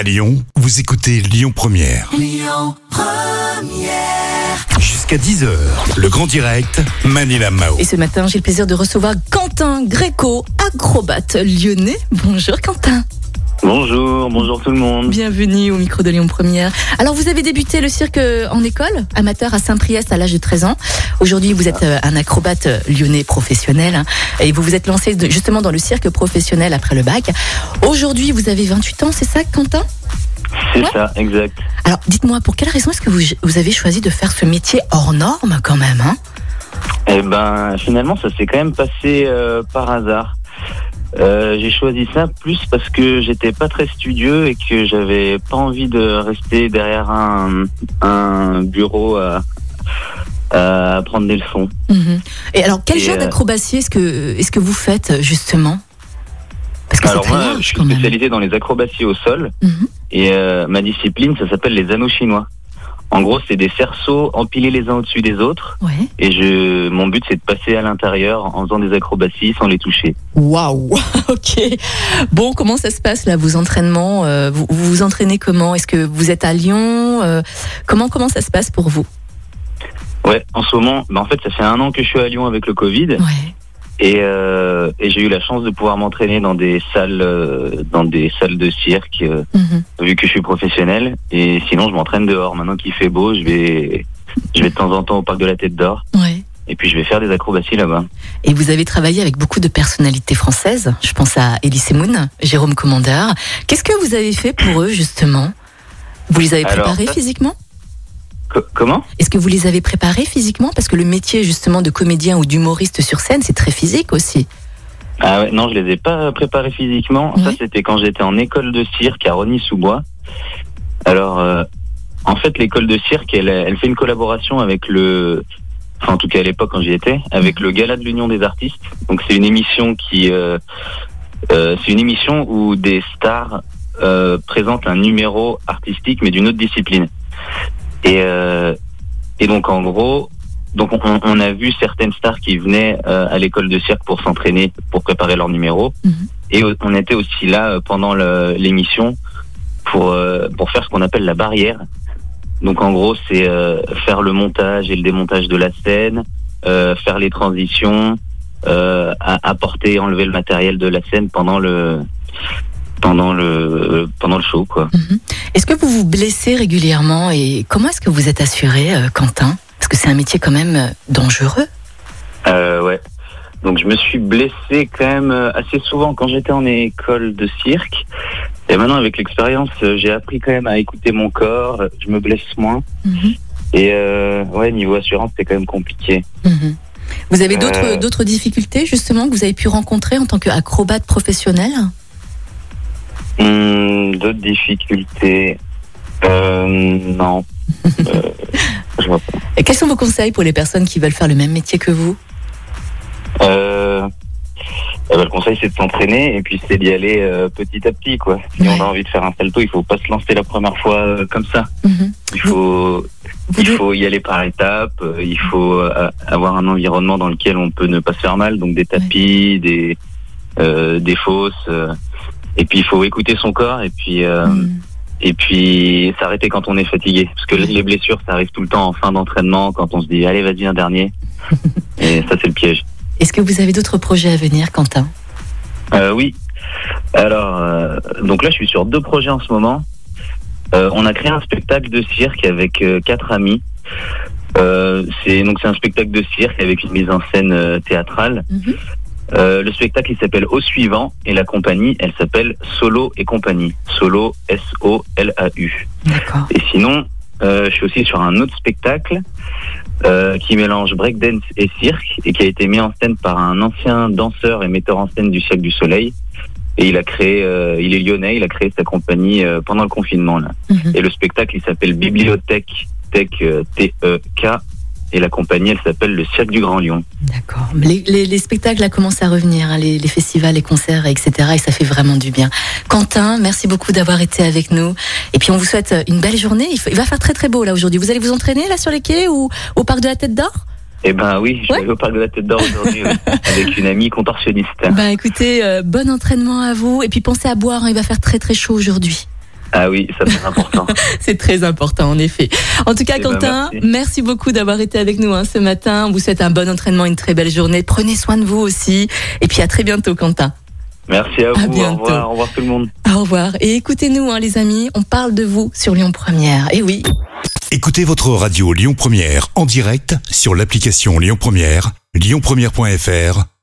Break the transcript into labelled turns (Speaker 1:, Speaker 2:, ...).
Speaker 1: À Lyon, vous écoutez Lyon Première. Jusqu'à 10h, le grand direct, Manila Mao.
Speaker 2: Et ce matin, j'ai le plaisir de recevoir Quentin Gréco, acrobate lyonnais. Bonjour Quentin.
Speaker 3: Bonjour, bonjour tout le monde.
Speaker 2: Bienvenue au micro de Lyon Première. Alors vous avez débuté le cirque euh, en école, amateur à Saint-Priest à l'âge de 13 ans. Aujourd'hui vous êtes euh, un acrobate euh, lyonnais professionnel hein, et vous vous êtes lancé justement dans le cirque professionnel après le bac. Aujourd'hui vous avez 28 ans, c'est ça Quentin?
Speaker 3: C'est
Speaker 2: Ouais.
Speaker 3: ça, exact.
Speaker 2: Alors dites-moi, pour quelle raison est-ce que vous, vous avez choisi de faire ce métier hors norme quand même hein?
Speaker 3: Eh ben, finalement, ça s'est quand même passé euh, par hasard. Euh, j'ai choisi ça plus parce que j'étais pas très studieux et que j'avais pas envie de rester derrière un, un bureau à, à prendre des leçons.
Speaker 2: Mhm. Et alors quel
Speaker 3: Et,
Speaker 2: genre
Speaker 3: euh,
Speaker 2: d'acrobatie est-ce que, est-ce que vous faites justement? Parce que c'est
Speaker 3: Alors moi, je suis spécialisé dans les acrobaties au sol
Speaker 2: Mhm.
Speaker 3: et euh, ma discipline, ça s'appelle les anneaux chinois. En gros, c'est des cerceaux empilés les uns au-dessus des autres
Speaker 2: Ouais.
Speaker 3: et je, mon but, c'est de passer à l'intérieur en faisant des acrobaties sans les toucher.
Speaker 2: Waouh, ok. Bon, comment ça se passe là, vos entraînements euh, vous, vous vous entraînez comment? Est-ce que vous êtes à Lyon Euh, Comment comment ça se passe pour vous?
Speaker 3: Ouais, en ce moment, bah en fait, ça fait un an que je suis à Lyon avec le Covid
Speaker 2: Ouais.
Speaker 3: Et, euh, et j'ai eu la chance de pouvoir m'entraîner dans des salles, euh, dans des salles de cirque, euh,
Speaker 2: Mhm.
Speaker 3: vu que je suis professionnel. Et sinon, je m'entraîne dehors. Maintenant qu'il fait beau, je vais, je vais de temps en temps au parc de la Tête d'Or
Speaker 2: Ouais.
Speaker 3: et puis je vais faire des acrobaties là-bas.
Speaker 2: Et vous avez travaillé avec beaucoup de personnalités françaises. Je pense à Elise Moon, Jérôme Commandeur. Qu'est-ce que vous avez fait pour eux justement? Vous les avez
Speaker 3: Alors,
Speaker 2: préparés
Speaker 3: ça-
Speaker 2: physiquement?
Speaker 3: Co- comment?
Speaker 2: Est-ce que vous les avez préparés physiquement? Parce que le métier justement de comédien ou d'humoriste sur scène, c'est très physique aussi.
Speaker 3: Ah ouais, non, je les ai pas préparés physiquement. Ça, c'était quand j'étais en école de cirque à Rony-sous-Bois. Alors, euh, en fait, l'école de cirque, elle, elle fait une collaboration avec le, enfin, en tout cas à l'époque quand j'y étais, avec le Gala de l'Union des artistes. Donc, c'est une émission qui, euh, euh, c'est une émission où des stars euh, présentent un numéro artistique, mais d'une autre discipline. Et, euh, et donc, en gros, donc on, on a vu certaines stars qui venaient euh, à l'école de cirque pour s'entraîner, pour préparer leur numéro.
Speaker 2: Mhm.
Speaker 3: Et euh, on était aussi là euh, pendant l'émission pour euh, pour faire ce qu'on appelle la barrière. Donc en gros, c'est euh, faire le montage et le démontage de la scène, euh, faire les transitions, euh, apporter, enlever le matériel de la scène pendant le pendant le pendant le show quoi.
Speaker 2: Mhm. Est-ce que vous vous blessez régulièrement et comment est-ce que vous êtes assuré, euh, Quentin? Parce que c'est un métier quand même euh, dangereux.
Speaker 3: Euh, ouais. Donc je me suis blessé quand même euh, assez souvent quand j'étais en école de cirque. Et maintenant avec l'expérience, j'ai appris quand même à écouter mon corps. Je me blesse moins.
Speaker 2: Mhm.
Speaker 3: Et euh, ouais, niveau assurance, c'est quand même compliqué.
Speaker 2: Mhm. Vous avez d'autres
Speaker 3: Euh.
Speaker 2: d'autres difficultés justement que vous avez pu rencontrer en tant qu'acrobate professionnel
Speaker 3: Hum, D'autres difficultés euh, Non. Euh, je vois pas.
Speaker 2: Et quels sont vos conseils pour les personnes qui veulent faire le même métier que vous?
Speaker 3: Euh, eh ben, le conseil, c'est de s'entraîner et puis c'est d'y aller euh, petit à petit. quoi. Si
Speaker 2: Ouais.
Speaker 3: on a envie de faire un salto, il faut pas se lancer la première fois euh, comme ça.
Speaker 2: Mhm.
Speaker 3: Il faut,
Speaker 2: Vous
Speaker 3: il faut y aller par étapes. euh, Il faut avoir un environnement dans lequel on peut ne pas se faire mal, donc des tapis, des euh, des fosses. Et puis il faut écouter son corps et puis euh,
Speaker 2: Mhm.
Speaker 3: et puis s'arrêter quand on est fatigué, parce que les blessures, ça arrive tout le temps en fin d'entraînement quand on se dit allez vas-y un dernier. et ça c'est le piège.
Speaker 2: Est-ce que vous avez d'autres projets à venir, Quentin?
Speaker 3: Euh, oui. Alors, euh, donc là, je suis sur deux projets en ce moment. On a créé un spectacle de cirque avec quatre amis. C'est donc c'est un spectacle de cirque avec une mise en scène théâtrale.
Speaker 2: Mhm.
Speaker 3: Euh, le spectacle il s'appelle Au suivant et la compagnie elle s'appelle Solo et compagnie. Solo S O L A U.
Speaker 2: D'accord.
Speaker 3: Et sinon, euh, je suis aussi sur un autre spectacle euh, qui mélange breakdance et cirque et qui a été mis en scène par un ancien danseur et metteur en scène du Cirque du Soleil. Et il a créé, euh, il est lyonnais, il a créé sa compagnie euh, pendant le confinement là.
Speaker 2: Mhm.
Speaker 3: Et le spectacle il s'appelle Bibliothèque Tech euh, T E K et la compagnie elle s'appelle le Cirque du Grand Lyon.
Speaker 2: D'accord. Les, les- les spectacles là, commencent à revenir, hein, les, les festivals, les concerts, etc. Et ça fait vraiment du bien. Quentin, merci beaucoup d'avoir été avec nous. Et puis on vous souhaite une belle journée. Il, faut- il va faire très très beau là aujourd'hui. Vous allez vous entraîner là sur les quais ou au parc de la Tête d'Or?
Speaker 3: Eh ben oui, je
Speaker 2: Ouais.
Speaker 3: vais au parc de la Tête d'Or aujourd'hui avec une amie contorsionniste.
Speaker 2: Bah écoutez, euh, bon entraînement à vous. Et puis pensez à boire, hein, il va faire très très chaud aujourd'hui.
Speaker 3: Ah oui, ça c'est important.
Speaker 2: c'est très important, en effet. En tout cas,
Speaker 3: Eh ben,
Speaker 2: Quentin,
Speaker 3: merci.
Speaker 2: merci. beaucoup d'avoir été avec nous hein, ce matin. On vous souhaite un bon entraînement, une très belle journée. Prenez soin de vous aussi. Et puis à très bientôt, Quentin.
Speaker 3: Merci à vous.
Speaker 2: bientôt.
Speaker 3: Au revoir, au revoir tout le monde.
Speaker 2: Au revoir. Et écoutez-nous, hein, les amis. On parle de vous sur Lyon Première. Et oui.
Speaker 1: Écoutez votre radio Lyon Première en direct sur l'application Lyon Première, lyonpremière.fr